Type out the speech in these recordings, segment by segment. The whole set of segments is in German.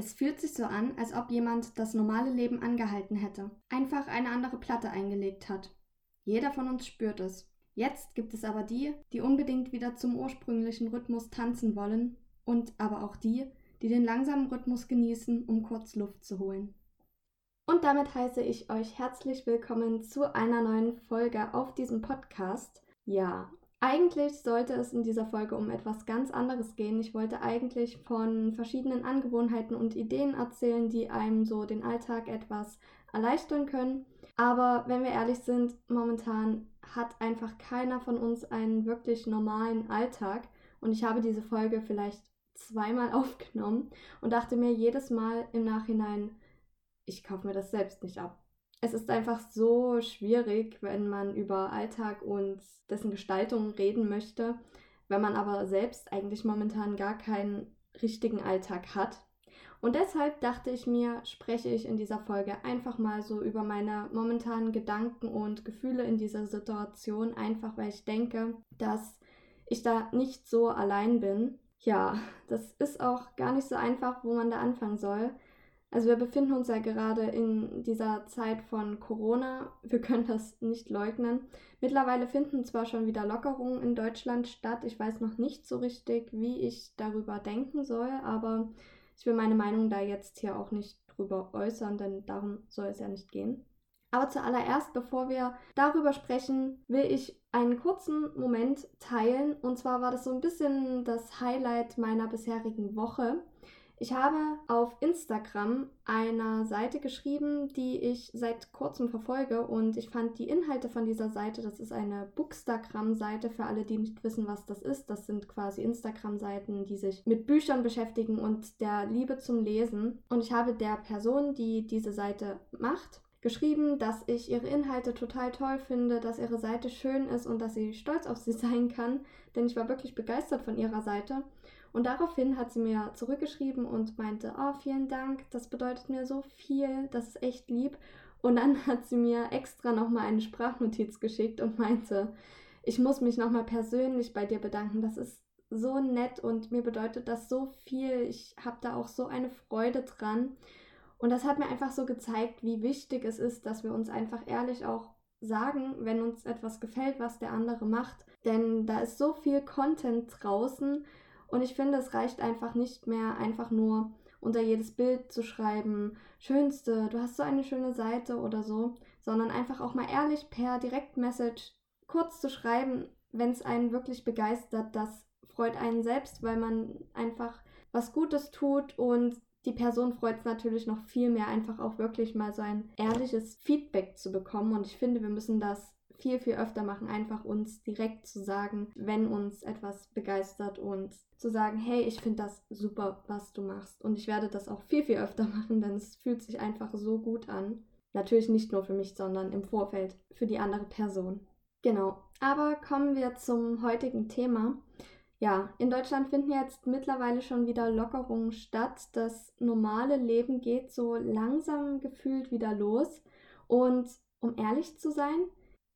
Es fühlt sich so an, als ob jemand das normale Leben angehalten hätte, einfach eine andere Platte eingelegt hat. Jeder von uns spürt es. Jetzt gibt es aber die, die unbedingt wieder zum ursprünglichen Rhythmus tanzen wollen und aber auch die, die den langsamen Rhythmus genießen, um kurz Luft zu holen. Und damit heiße ich euch herzlich willkommen zu einer neuen Folge auf diesem Podcast. Ja, eigentlich sollte es in dieser Folge um etwas ganz anderes gehen. Ich wollte eigentlich von verschiedenen Angewohnheiten und Ideen erzählen, die einem so den Alltag etwas erleichtern können. Aber wenn wir ehrlich sind, momentan hat einfach keiner von uns einen wirklich normalen Alltag. Und ich habe diese Folge vielleicht zweimal aufgenommen und dachte mir jedes Mal im Nachhinein, ich kaufe mir das selbst nicht ab. Es ist einfach so schwierig, wenn man über Alltag und dessen Gestaltung reden möchte, wenn man aber selbst eigentlich momentan gar keinen richtigen Alltag hat. Und deshalb dachte ich mir, spreche ich in dieser Folge einfach mal so über meine momentanen Gedanken und Gefühle in dieser Situation, einfach weil ich denke, dass ich da nicht so allein bin. Ja, das ist auch gar nicht so einfach, wo man da anfangen soll. Also wir befinden uns ja gerade in dieser Zeit von Corona. Wir können das nicht leugnen. Mittlerweile finden zwar schon wieder Lockerungen in Deutschland statt. Ich weiß noch nicht so richtig, wie ich darüber denken soll, aber ich will meine Meinung da jetzt hier auch nicht drüber äußern, denn darum soll es ja nicht gehen. Aber zuallererst, bevor wir darüber sprechen, will ich einen kurzen Moment teilen. Und zwar war das so ein bisschen das Highlight meiner bisherigen Woche. Ich habe auf Instagram einer Seite geschrieben, die ich seit kurzem verfolge und ich fand die Inhalte von dieser Seite, das ist eine Bookstagram-Seite für alle, die nicht wissen, was das ist. Das sind quasi Instagram-Seiten, die sich mit Büchern beschäftigen und der Liebe zum Lesen. Und ich habe der Person, die diese Seite macht, geschrieben, dass ich ihre Inhalte total toll finde, dass ihre Seite schön ist und dass sie stolz auf sie sein kann, denn ich war wirklich begeistert von ihrer Seite. Und daraufhin hat sie mir zurückgeschrieben und meinte, oh, vielen Dank, das bedeutet mir so viel, das ist echt lieb. Und dann hat sie mir extra nochmal eine Sprachnotiz geschickt und meinte, ich muss mich nochmal persönlich bei dir bedanken. Das ist so nett und mir bedeutet das so viel. Ich habe da auch so eine Freude dran. Und das hat mir einfach so gezeigt, wie wichtig es ist, dass wir uns einfach ehrlich auch sagen, wenn uns etwas gefällt, was der andere macht. Denn da ist so viel Content draußen und ich finde, es reicht einfach nicht mehr, einfach nur unter jedes Bild zu schreiben, schönste, du hast so eine schöne Seite oder so, sondern einfach auch mal ehrlich per Direktmessage kurz zu schreiben, wenn es einen wirklich begeistert, das freut einen selbst, weil man einfach was Gutes tut und die Person freut es natürlich noch viel mehr, einfach auch wirklich mal so ein ehrliches Feedback zu bekommen. Und ich finde, wir müssen das viel, viel öfter machen, einfach uns direkt zu sagen, wenn uns etwas begeistert und zu sagen, hey, ich finde das super, was du machst. Und ich werde das auch viel, viel öfter machen, denn es fühlt sich einfach so gut an. Natürlich nicht nur für mich, sondern im Vorfeld für die andere Person. Genau. Aber kommen wir zum heutigen Thema. Ja, in Deutschland finden jetzt mittlerweile schon wieder Lockerungen statt. Das normale Leben geht so langsam gefühlt wieder los. Und um ehrlich zu sein,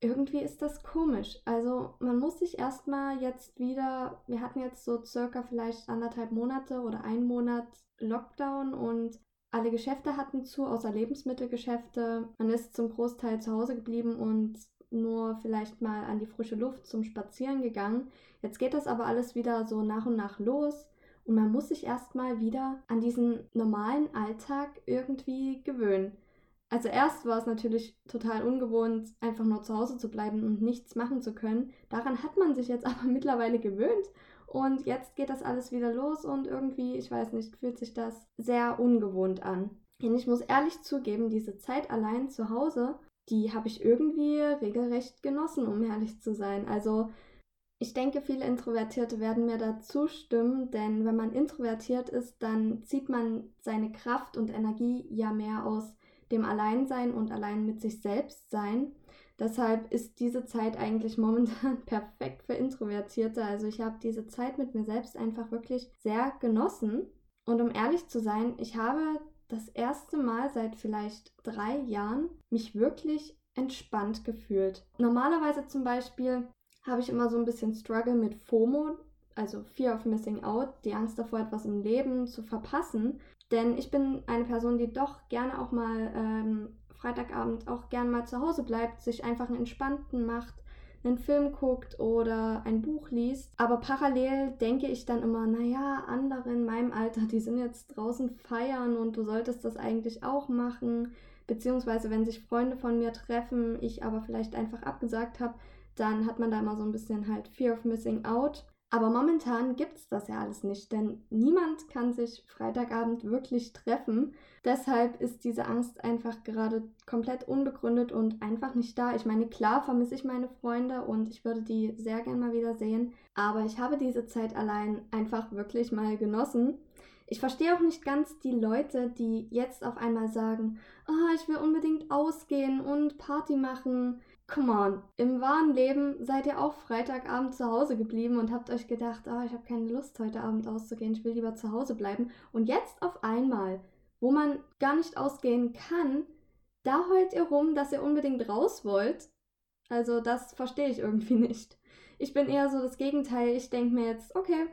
irgendwie ist das komisch. Also man muss sich erstmal jetzt wieder, wir hatten jetzt so circa vielleicht anderthalb Monate oder einen Monat Lockdown und alle Geschäfte hatten zu, außer Lebensmittelgeschäfte. Man ist zum Großteil zu Hause geblieben und nur vielleicht mal an die frische Luft zum Spazieren gegangen. Jetzt geht das aber alles wieder so nach und nach los und man muss sich erstmal wieder an diesen normalen Alltag irgendwie gewöhnen. Also erst war es natürlich total ungewohnt, einfach nur zu Hause zu bleiben und nichts machen zu können. Daran hat man sich jetzt aber mittlerweile gewöhnt und jetzt geht das alles wieder los und irgendwie, ich weiß nicht, fühlt sich das sehr ungewohnt an. Und ich muss ehrlich zugeben, diese Zeit allein zu Hause, die habe ich irgendwie regelrecht genossen, um ehrlich zu sein. Also ich denke, viele Introvertierte werden mir da zustimmen, denn wenn man introvertiert ist, dann zieht man seine Kraft und Energie ja mehr aus dem Alleinsein und allein mit sich selbst sein. Deshalb ist diese Zeit eigentlich momentan perfekt für Introvertierte. Also ich habe diese Zeit mit mir selbst einfach wirklich sehr genossen. Und um ehrlich zu sein, ich habe das erste Mal seit vielleicht drei Jahren mich wirklich entspannt gefühlt. Normalerweise zum Beispiel habe ich immer so ein bisschen Struggle mit FOMO, also Fear of Missing Out, die Angst davor, etwas im Leben zu verpassen. Denn ich bin eine Person, die doch gerne auch mal ähm, Freitagabend auch gerne mal zu Hause bleibt, sich einfach einen entspannten macht, einen Film guckt oder ein Buch liest. Aber parallel denke ich dann immer, naja, andere in meinem Alter, die sind jetzt draußen feiern und du solltest das eigentlich auch machen. Beziehungsweise wenn sich Freunde von mir treffen, ich aber vielleicht einfach abgesagt habe, dann hat man da immer so ein bisschen halt Fear of Missing Out. Aber momentan gibt es das ja alles nicht, denn niemand kann sich Freitagabend wirklich treffen. Deshalb ist diese Angst einfach gerade komplett unbegründet und einfach nicht da. Ich meine, klar vermisse ich meine Freunde und ich würde die sehr gern mal wieder sehen, aber ich habe diese Zeit allein einfach wirklich mal genossen. Ich verstehe auch nicht ganz die Leute, die jetzt auf einmal sagen, oh, ich will unbedingt ausgehen und Party machen. Come on, im wahren Leben seid ihr auch Freitagabend zu Hause geblieben und habt euch gedacht, oh, ich habe keine Lust heute Abend auszugehen, ich will lieber zu Hause bleiben. Und jetzt auf einmal, wo man gar nicht ausgehen kann, da heult ihr rum, dass ihr unbedingt raus wollt. Also das verstehe ich irgendwie nicht. Ich bin eher so das Gegenteil. Ich denke mir jetzt, okay,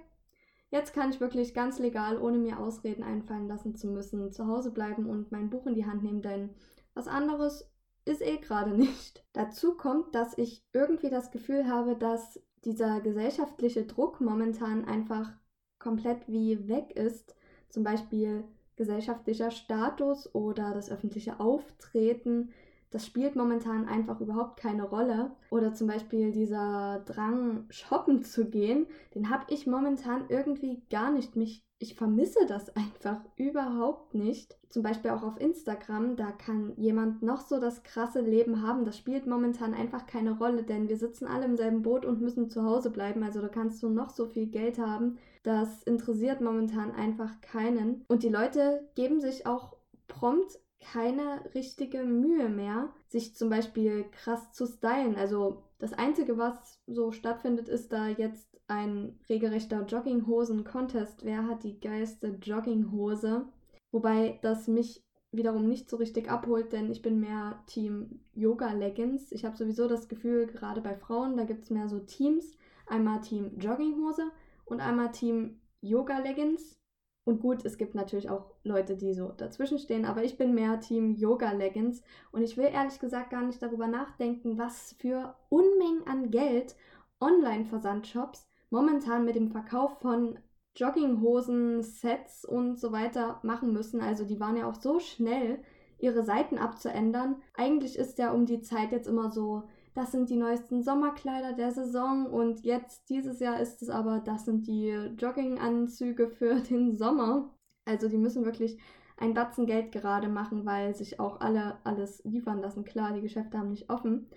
jetzt kann ich wirklich ganz legal, ohne mir Ausreden einfallen lassen zu müssen, zu Hause bleiben und mein Buch in die Hand nehmen, denn was anderes ist eh gerade nicht. Dazu kommt, dass ich irgendwie das Gefühl habe, dass dieser gesellschaftliche Druck momentan einfach komplett wie weg ist. Zum Beispiel gesellschaftlicher Status oder das öffentliche Auftreten. Das spielt momentan einfach überhaupt keine Rolle. Oder zum Beispiel dieser Drang, shoppen zu gehen, den habe ich momentan irgendwie gar nicht. Mich ich vermisse das einfach überhaupt nicht. Zum Beispiel auch auf Instagram, da kann jemand noch so das krasse Leben haben. Das spielt momentan einfach keine Rolle, denn wir sitzen alle im selben Boot und müssen zu Hause bleiben. Also da kannst du noch so viel Geld haben. Das interessiert momentan einfach keinen. Und die Leute geben sich auch prompt keine richtige Mühe mehr, sich zum Beispiel krass zu stylen. Also das Einzige, was so stattfindet, ist da jetzt ein regelrechter Jogginghosen-Contest. Wer hat die geilste Jogginghose? Wobei das mich wiederum nicht so richtig abholt, denn ich bin mehr Team Yoga-Leggings. Ich habe sowieso das Gefühl, gerade bei Frauen, da gibt es mehr so Teams. Einmal Team Jogginghose und einmal Team Yoga-Leggings. Und gut, es gibt natürlich auch Leute, die so dazwischen stehen, aber ich bin mehr Team Yoga Leggings und ich will ehrlich gesagt gar nicht darüber nachdenken, was für Unmengen an Geld Online-Versandshops momentan mit dem Verkauf von Jogginghosen, Sets und so weiter machen müssen. Also die waren ja auch so schnell, ihre Seiten abzuändern. Eigentlich ist ja um die Zeit jetzt immer so, das sind die neuesten Sommerkleider der Saison und jetzt dieses Jahr ist es aber, das sind die Jogginganzüge für den Sommer. Also die müssen wirklich ein Batzen Geld gerade machen, weil sich auch alle alles liefern lassen. Klar, die Geschäfte haben nicht offen.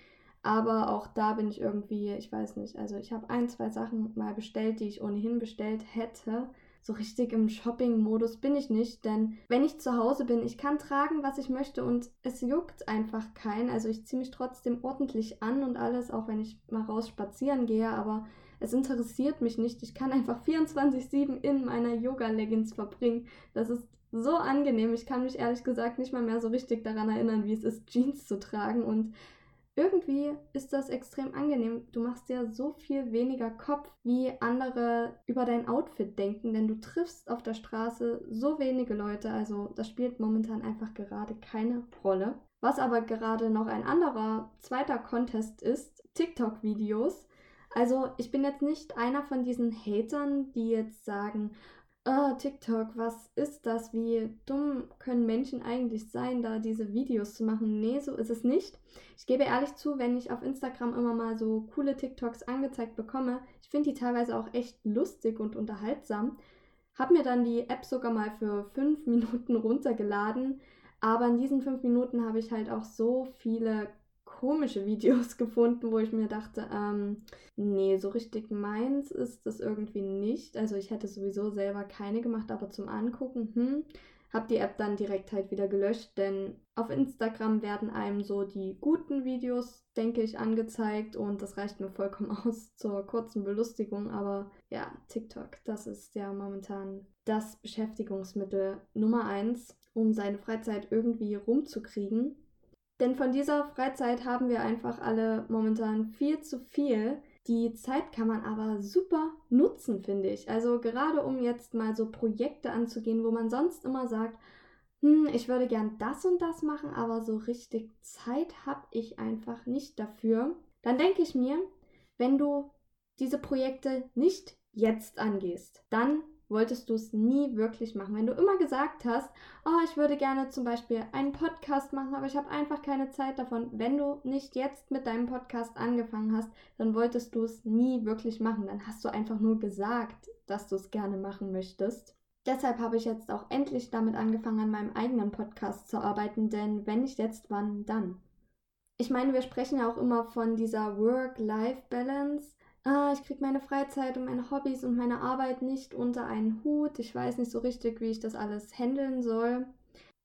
Aber auch da bin ich irgendwie, ich weiß nicht, also ich habe ein, zwei Sachen mal bestellt, die ich ohnehin bestellt hätte. So richtig im Shopping-Modus bin ich nicht, denn wenn ich zu Hause bin, ich kann tragen, was ich möchte und es juckt einfach keinen. Also ich ziehe mich trotzdem ordentlich an und alles, auch wenn ich mal raus spazieren gehe, aber es interessiert mich nicht. Ich kann einfach 24-7 in meiner Yoga-Leggings verbringen. Das ist so angenehm. Ich kann mich ehrlich gesagt nicht mal mehr so richtig daran erinnern, wie es ist, Jeans zu tragen und irgendwie ist das extrem angenehm. Du machst dir so viel weniger Kopf, wie andere über dein Outfit denken, denn du triffst auf der Straße so wenige Leute. Also das spielt momentan einfach gerade keine Rolle. Was aber gerade noch ein anderer zweiter Contest ist, TikTok-Videos. Also ich bin jetzt nicht einer von diesen Hatern, die jetzt sagen, oh, TikTok, was ist das? Wie dumm können Menschen eigentlich sein, da diese Videos zu machen? Nee, so ist es nicht. Ich gebe ehrlich zu, wenn ich auf Instagram immer mal so coole TikToks angezeigt bekomme, ich finde die teilweise auch echt lustig und unterhaltsam. Hab mir dann die App sogar mal für fünf Minuten runtergeladen. Aber in diesen fünf Minuten habe ich halt auch so viele komische Videos gefunden, wo ich mir dachte, ähm, nee, so richtig meins ist das irgendwie nicht. Also ich hätte sowieso selber keine gemacht, aber zum Angucken, hm, habe die App dann direkt halt wieder gelöscht, denn auf Instagram werden einem so die guten Videos, denke ich, angezeigt und das reicht mir vollkommen aus zur kurzen Belustigung. Aber ja, TikTok, das ist ja momentan das Beschäftigungsmittel Nummer eins, um seine Freizeit irgendwie rumzukriegen. Denn von dieser Freizeit haben wir einfach alle momentan viel zu viel. Die Zeit kann man aber super nutzen, finde ich. Also gerade um jetzt mal so Projekte anzugehen, wo man sonst immer sagt, hm, ich würde gern das und das machen, aber so richtig Zeit habe ich einfach nicht dafür. Dann denke ich mir, wenn du diese Projekte nicht jetzt angehst, dann wolltest du es nie wirklich machen. Wenn du immer gesagt hast, oh, ich würde gerne zum Beispiel einen Podcast machen, aber ich habe einfach keine Zeit davon. Wenn du nicht jetzt mit deinem Podcast angefangen hast, dann wolltest du es nie wirklich machen. Dann hast du einfach nur gesagt, dass du es gerne machen möchtest. Deshalb habe ich jetzt auch endlich damit angefangen, an meinem eigenen Podcast zu arbeiten, denn wenn nicht jetzt, wann dann? Ich meine, wir sprechen ja auch immer von dieser Work-Life-Balance ah, ich kriege meine Freizeit und meine Hobbys und meine Arbeit nicht unter einen Hut. Ich weiß nicht so richtig, wie ich das alles handeln soll.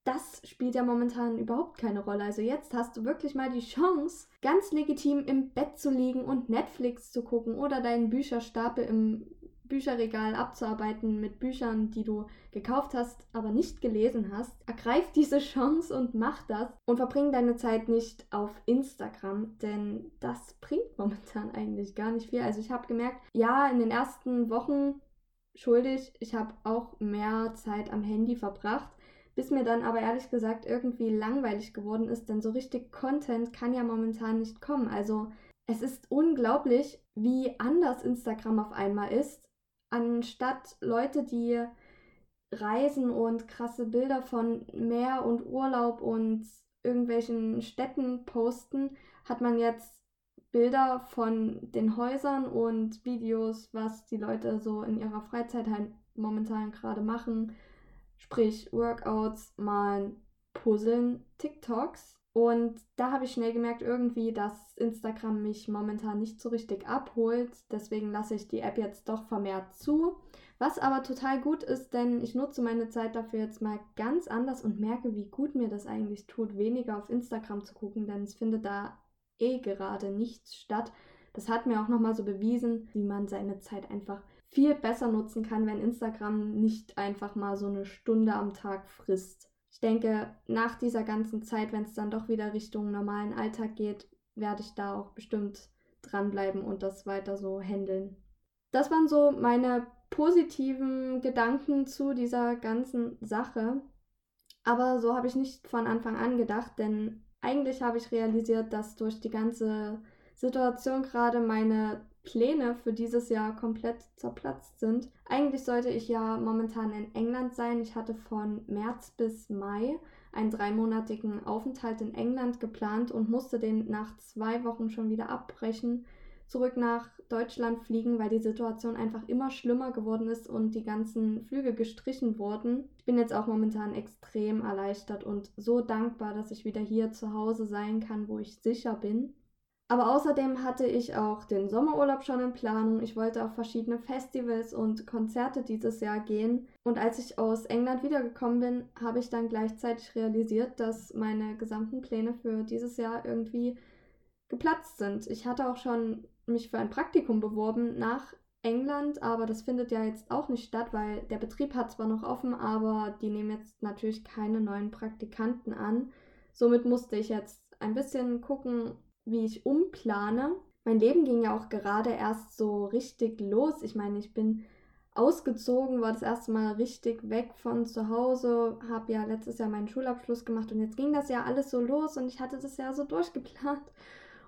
Das spielt ja momentan überhaupt keine Rolle. Also jetzt hast du wirklich mal die Chance, ganz legitim im Bett zu liegen und Netflix zu gucken oder deinen Bücherstapel im Bücherregal abzuarbeiten mit Büchern, die du gekauft hast, aber nicht gelesen hast. Ergreif diese Chance und mach das und verbring deine Zeit nicht auf Instagram, denn das bringt momentan eigentlich gar nicht viel. Also ich habe gemerkt, ja, in den ersten Wochen schuldig, ich habe auch mehr Zeit am Handy verbracht, bis mir dann aber ehrlich gesagt irgendwie langweilig geworden ist, denn so richtig Content kann ja momentan nicht kommen. Also es ist unglaublich, wie anders Instagram auf einmal ist anstatt Leute, die reisen und krasse Bilder von Meer und Urlaub und irgendwelchen Städten posten, hat man jetzt Bilder von den Häusern und Videos, was die Leute so in ihrer Freizeit halt momentan gerade machen. Sprich Workouts, malen, puzzeln, TikToks. Und da habe ich schnell gemerkt, irgendwie, dass Instagram mich momentan nicht so richtig abholt. Deswegen lasse ich die App jetzt doch vermehrt zu. Was aber total gut ist, denn ich nutze meine Zeit dafür jetzt mal ganz anders und merke, wie gut mir das eigentlich tut, weniger auf Instagram zu gucken, denn es findet da eh gerade nichts statt. Das hat mir auch nochmal so bewiesen, wie man seine Zeit einfach viel besser nutzen kann, wenn Instagram nicht einfach mal so eine Stunde am Tag frisst ich denke, nach dieser ganzen Zeit, wenn es dann doch wieder Richtung normalen Alltag geht, werde ich da auch bestimmt dranbleiben und das weiter so handeln. Das waren so meine positiven Gedanken zu dieser ganzen Sache. Aber so habe ich nicht von Anfang an gedacht, denn eigentlich habe ich realisiert, dass durch die ganze Situation gerade meine Pläne für dieses Jahr komplett zerplatzt sind. Eigentlich sollte ich ja momentan in England sein. Ich hatte von März bis Mai einen dreimonatigen Aufenthalt in England geplant und musste den nach zwei Wochen schon wieder abbrechen, zurück nach Deutschland fliegen, weil die Situation einfach immer schlimmer geworden ist und die ganzen Flüge gestrichen wurden. Ich bin jetzt auch momentan extrem erleichtert und so dankbar, dass ich wieder hier zu Hause sein kann, wo ich sicher bin. Aber außerdem hatte ich auch den Sommerurlaub schon in Planung. Ich wollte auf verschiedene Festivals und Konzerte dieses Jahr gehen. Und als ich aus England wiedergekommen bin, habe ich dann gleichzeitig realisiert, dass meine gesamten Pläne für dieses Jahr irgendwie geplatzt sind. Ich hatte auch schon mich für ein Praktikum beworben nach England, aber das findet ja jetzt auch nicht statt, weil der Betrieb hat zwar noch offen, aber die nehmen jetzt natürlich keine neuen Praktikanten an. Somit musste ich jetzt ein bisschen gucken, wie ich umplane. Mein Leben ging ja auch gerade erst so richtig los. Ich meine, ich bin ausgezogen, war das erste Mal richtig weg von zu Hause, habe ja letztes Jahr meinen Schulabschluss gemacht und jetzt ging das ja alles so los und ich hatte das ja so durchgeplant.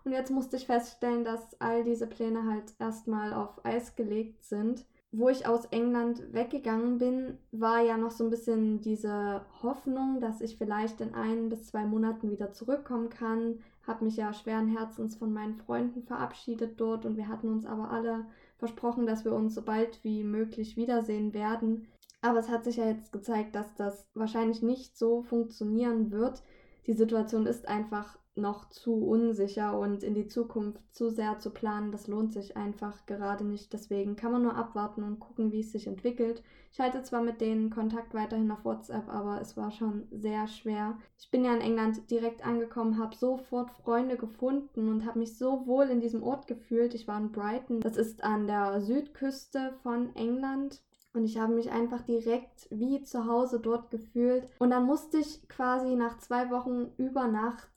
Und jetzt musste ich feststellen, dass all diese Pläne halt erstmal auf Eis gelegt sind. Wo ich aus England weggegangen bin, war ja noch so ein bisschen diese Hoffnung, dass ich vielleicht in ein bis zwei Monaten wieder zurückkommen kann, habe mich ja schweren Herzens von meinen Freunden verabschiedet dort und wir hatten uns aber alle versprochen, dass wir uns so bald wie möglich wiedersehen werden. Aber es hat sich ja jetzt gezeigt, dass das wahrscheinlich nicht so funktionieren wird. Die Situation ist einfach noch zu unsicher und in die Zukunft zu sehr zu planen, das lohnt sich einfach gerade nicht. Deswegen kann man nur abwarten und gucken, wie es sich entwickelt. Ich halte zwar mit denen Kontakt weiterhin auf WhatsApp, aber es war schon sehr schwer. Ich bin ja in England direkt angekommen, habe sofort Freunde gefunden und habe mich so wohl in diesem Ort gefühlt. Ich war in Brighton, das ist an der Südküste von England Und ich habe mich einfach direkt wie zu Hause dort gefühlt. Und dann musste ich quasi nach zwei Wochen über Nacht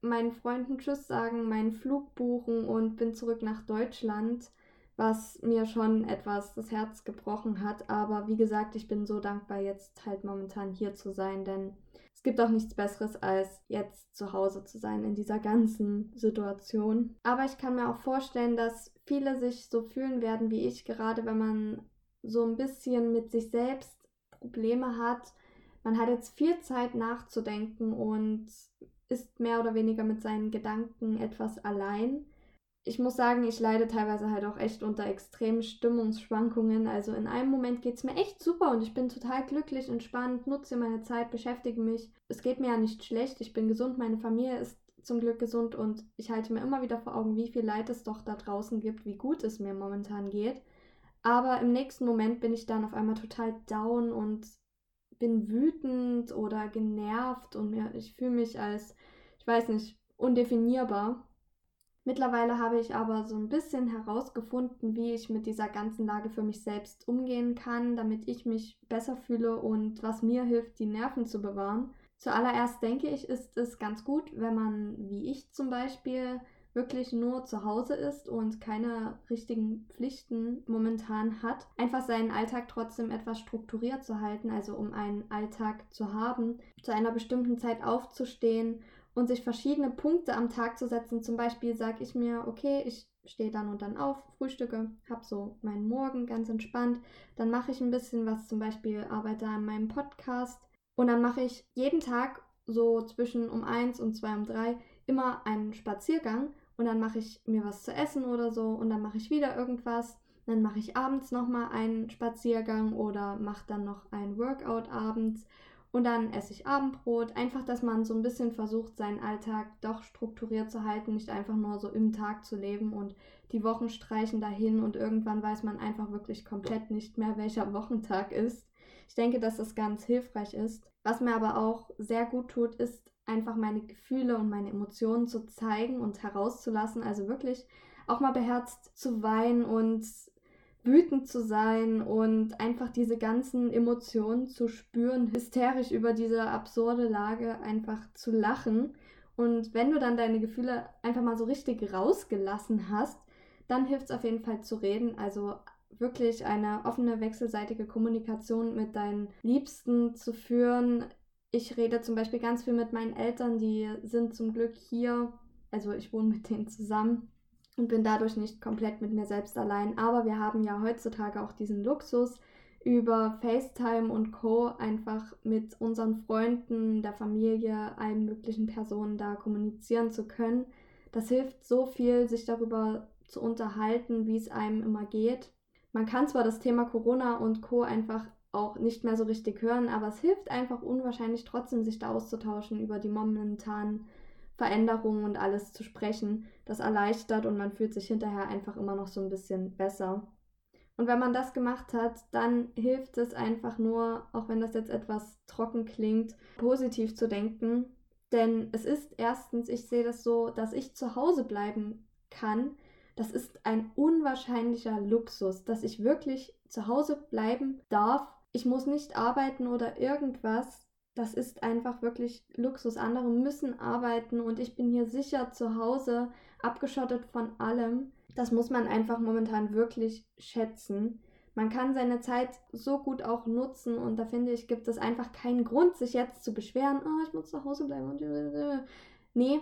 meinen Freunden Tschüss sagen, meinen Flug buchen und bin zurück nach Deutschland, was mir schon etwas das Herz gebrochen hat. Aber wie gesagt, ich bin so dankbar, jetzt halt momentan hier zu sein, denn es gibt auch nichts Besseres, als jetzt zu Hause zu sein in dieser ganzen Situation. Aber ich kann mir auch vorstellen, dass viele sich so fühlen werden wie ich, gerade wenn man so ein bisschen mit sich selbst Probleme hat. Man hat jetzt viel Zeit nachzudenken und ist mehr oder weniger mit seinen Gedanken etwas allein. Ich muss sagen, ich leide teilweise halt auch echt unter extremen Stimmungsschwankungen. Also in einem Moment geht es mir echt super und ich bin total glücklich, entspannt, nutze meine Zeit, beschäftige mich. Es geht mir ja nicht schlecht, ich bin gesund, meine Familie ist zum Glück gesund und ich halte mir immer wieder vor Augen, wie viel Leid es doch da draußen gibt, wie gut es mir momentan geht. Aber im nächsten Moment bin ich dann auf einmal total down und bin wütend oder genervt und mir, ich fühle mich als, ich weiß nicht, undefinierbar. Mittlerweile habe ich aber so ein bisschen herausgefunden, wie ich mit dieser ganzen Lage für mich selbst umgehen kann, damit ich mich besser fühle und was mir hilft, die Nerven zu bewahren. Zuallererst denke ich, ist es ganz gut, wenn man, wie ich zum Beispiel, wirklich nur zu Hause ist und keine richtigen Pflichten momentan hat, einfach seinen Alltag trotzdem etwas strukturiert zu halten, also um einen Alltag zu haben, zu einer bestimmten Zeit aufzustehen und sich verschiedene Punkte am Tag zu setzen. Zum Beispiel sage ich mir, okay, ich stehe dann und dann auf, frühstücke, habe so meinen Morgen ganz entspannt, dann mache ich ein bisschen was, zum Beispiel arbeite an meinem Podcast und dann mache ich jeden Tag so zwischen um eins und zwei um drei immer einen Spaziergang und dann mache ich mir was zu essen oder so und dann mache ich wieder irgendwas. Dann mache ich abends nochmal einen Spaziergang oder mache dann noch ein Workout abends und dann esse ich Abendbrot. Einfach, dass man so ein bisschen versucht, seinen Alltag doch strukturiert zu halten, nicht einfach nur so im Tag zu leben und die Wochen streichen dahin und irgendwann weiß man einfach wirklich komplett nicht mehr, welcher Wochentag ist. Ich denke, dass das ganz hilfreich ist. Was mir aber auch sehr gut tut, ist einfach meine Gefühle und meine Emotionen zu zeigen und herauszulassen. Also wirklich auch mal beherzt zu weinen und wütend zu sein und einfach diese ganzen Emotionen zu spüren, hysterisch über diese absurde Lage einfach zu lachen. Und wenn du dann deine Gefühle einfach mal so richtig rausgelassen hast, dann hilft es auf jeden Fall zu reden. Also wirklich eine offene, wechselseitige Kommunikation mit deinen Liebsten zu führen, ich rede zum Beispiel ganz viel mit meinen Eltern, die sind zum Glück hier. Also ich wohne mit denen zusammen und bin dadurch nicht komplett mit mir selbst allein. Aber wir haben ja heutzutage auch diesen Luxus, über FaceTime und Co. einfach mit unseren Freunden, der Familie, allen möglichen Personen da kommunizieren zu können. Das hilft so viel, sich darüber zu unterhalten, wie es einem immer geht. Man kann zwar das Thema Corona und Co. einfach auch nicht mehr so richtig hören, aber es hilft einfach unwahrscheinlich trotzdem, sich da auszutauschen, über die momentanen Veränderungen und alles zu sprechen. Das erleichtert und man fühlt sich hinterher einfach immer noch so ein bisschen besser. Und wenn man das gemacht hat, dann hilft es einfach nur, auch wenn das jetzt etwas trocken klingt, positiv zu denken. Denn es ist erstens, ich sehe das so, dass ich zu Hause bleiben kann. Das ist ein unwahrscheinlicher Luxus, dass ich wirklich zu Hause bleiben darf ich muss nicht arbeiten oder irgendwas. Das ist einfach wirklich Luxus. Andere müssen arbeiten und ich bin hier sicher zu Hause, abgeschottet von allem. Das muss man einfach momentan wirklich schätzen. Man kann seine Zeit so gut auch nutzen und da finde ich, gibt es einfach keinen Grund, sich jetzt zu beschweren, oh, ich muss zu Hause bleiben. Nee,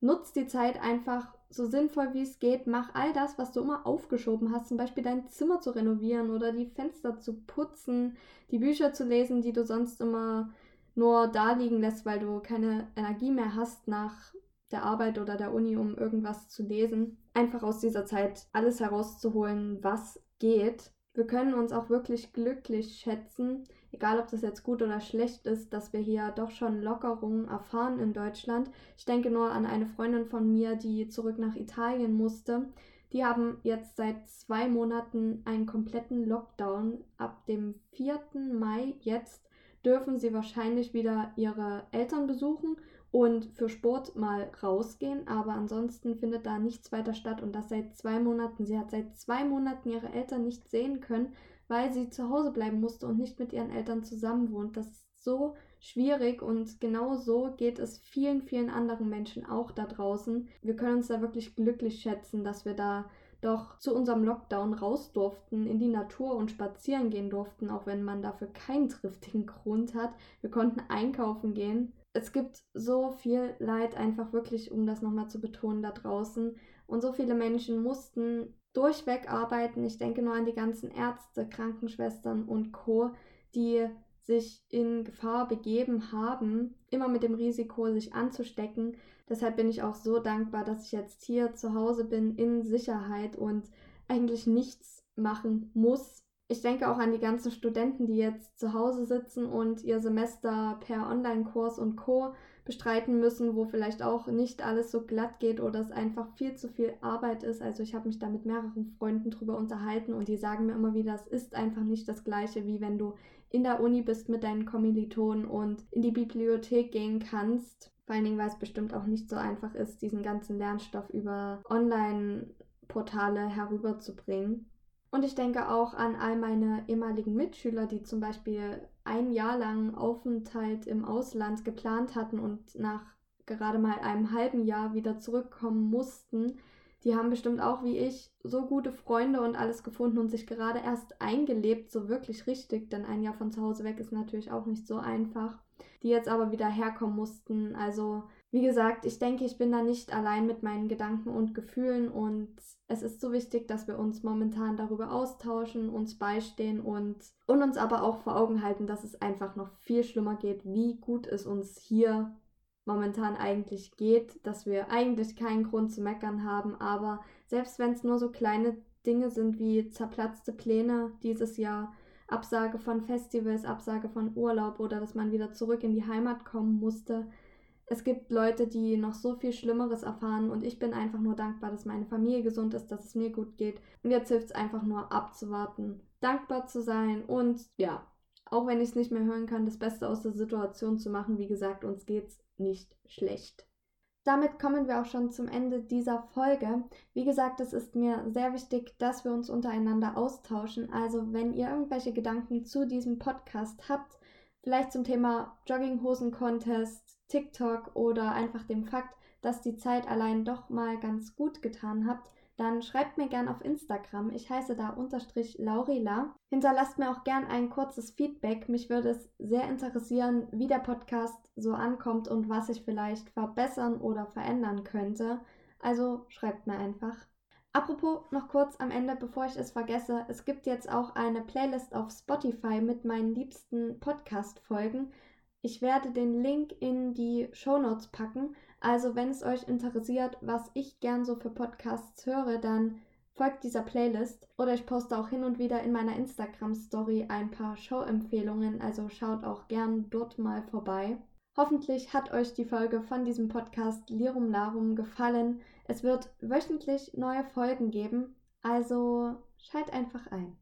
nutzt die Zeit einfach so sinnvoll wie es geht, mach all das, was du immer aufgeschoben hast, zum Beispiel dein Zimmer zu renovieren oder die Fenster zu putzen, die Bücher zu lesen, die du sonst immer nur da liegen lässt, weil du keine Energie mehr hast nach der Arbeit oder der Uni, um irgendwas zu lesen. Einfach aus dieser Zeit alles herauszuholen, was geht. Wir können uns auch wirklich glücklich schätzen, egal ob das jetzt gut oder schlecht ist, dass wir hier doch schon Lockerungen erfahren in Deutschland. Ich denke nur an eine Freundin von mir, die zurück nach Italien musste. Die haben jetzt seit zwei Monaten einen kompletten Lockdown. Ab dem 4. Mai jetzt dürfen sie wahrscheinlich wieder ihre Eltern besuchen und für Sport mal rausgehen, aber ansonsten findet da nichts weiter statt und das seit zwei Monaten. Sie hat seit zwei Monaten ihre Eltern nicht sehen können, weil sie zu Hause bleiben musste und nicht mit ihren Eltern zusammen wohnt. Das ist so schwierig und genau so geht es vielen, vielen anderen Menschen auch da draußen. Wir können uns da wirklich glücklich schätzen, dass wir da doch zu unserem Lockdown raus durften, in die Natur und spazieren gehen durften, auch wenn man dafür keinen triftigen Grund hat. Wir konnten einkaufen gehen. Es gibt so viel Leid, einfach wirklich, um das nochmal zu betonen, da draußen. Und so viele Menschen mussten durchweg arbeiten. Ich denke nur an die ganzen Ärzte, Krankenschwestern und Co., die sich in Gefahr begeben haben, immer mit dem Risiko, sich anzustecken. Deshalb bin ich auch so dankbar, dass ich jetzt hier zu Hause bin, in Sicherheit und eigentlich nichts machen muss. Ich denke auch an die ganzen Studenten, die jetzt zu Hause sitzen und ihr Semester per Online-Kurs und Co bestreiten müssen, wo vielleicht auch nicht alles so glatt geht oder es einfach viel zu viel Arbeit ist. Also ich habe mich da mit mehreren Freunden drüber unterhalten und die sagen mir immer wieder, es ist einfach nicht das gleiche, wie wenn du in der Uni bist mit deinen Kommilitonen und in die Bibliothek gehen kannst. Vor allen Dingen, weil es bestimmt auch nicht so einfach ist, diesen ganzen Lernstoff über Online-Portale herüberzubringen. Und ich denke auch an all meine ehemaligen Mitschüler, die zum Beispiel ein Jahr lang Aufenthalt im Ausland geplant hatten und nach gerade mal einem halben Jahr wieder zurückkommen mussten. Die haben bestimmt auch wie ich so gute Freunde und alles gefunden und sich gerade erst eingelebt, so wirklich richtig, denn ein Jahr von zu Hause weg ist natürlich auch nicht so einfach, die jetzt aber wieder herkommen mussten. Also wie gesagt, ich denke, ich bin da nicht allein mit meinen Gedanken und Gefühlen und es ist so wichtig, dass wir uns momentan darüber austauschen, uns beistehen und, und uns aber auch vor Augen halten, dass es einfach noch viel schlimmer geht, wie gut es uns hier momentan eigentlich geht, dass wir eigentlich keinen Grund zu meckern haben, aber selbst wenn es nur so kleine Dinge sind wie zerplatzte Pläne dieses Jahr, Absage von Festivals, Absage von Urlaub oder dass man wieder zurück in die Heimat kommen musste, es gibt Leute, die noch so viel Schlimmeres erfahren und ich bin einfach nur dankbar, dass meine Familie gesund ist, dass es mir gut geht. Und jetzt hilft es einfach nur abzuwarten, dankbar zu sein und ja, auch wenn ich es nicht mehr hören kann, das Beste aus der Situation zu machen. Wie gesagt, uns geht's nicht schlecht. Damit kommen wir auch schon zum Ende dieser Folge. Wie gesagt, es ist mir sehr wichtig, dass wir uns untereinander austauschen. Also, wenn ihr irgendwelche Gedanken zu diesem Podcast habt, vielleicht zum Thema Jogginghosen-Contest, TikTok oder einfach dem Fakt, dass die Zeit allein doch mal ganz gut getan habt, dann schreibt mir gern auf Instagram. Ich heiße da unterstrich Laurila. Hinterlasst mir auch gern ein kurzes Feedback. Mich würde es sehr interessieren, wie der Podcast so ankommt und was ich vielleicht verbessern oder verändern könnte. Also schreibt mir einfach. Apropos noch kurz am Ende, bevor ich es vergesse, es gibt jetzt auch eine Playlist auf Spotify mit meinen liebsten Podcast-Folgen. Ich werde den Link in die Show Notes packen. Also wenn es euch interessiert, was ich gern so für Podcasts höre, dann folgt dieser Playlist oder ich poste auch hin und wieder in meiner Instagram Story ein paar Show-Empfehlungen, also schaut auch gern dort mal vorbei. Hoffentlich hat euch die Folge von diesem Podcast Lirum Larum gefallen. Es wird wöchentlich neue Folgen geben, also schalt einfach ein.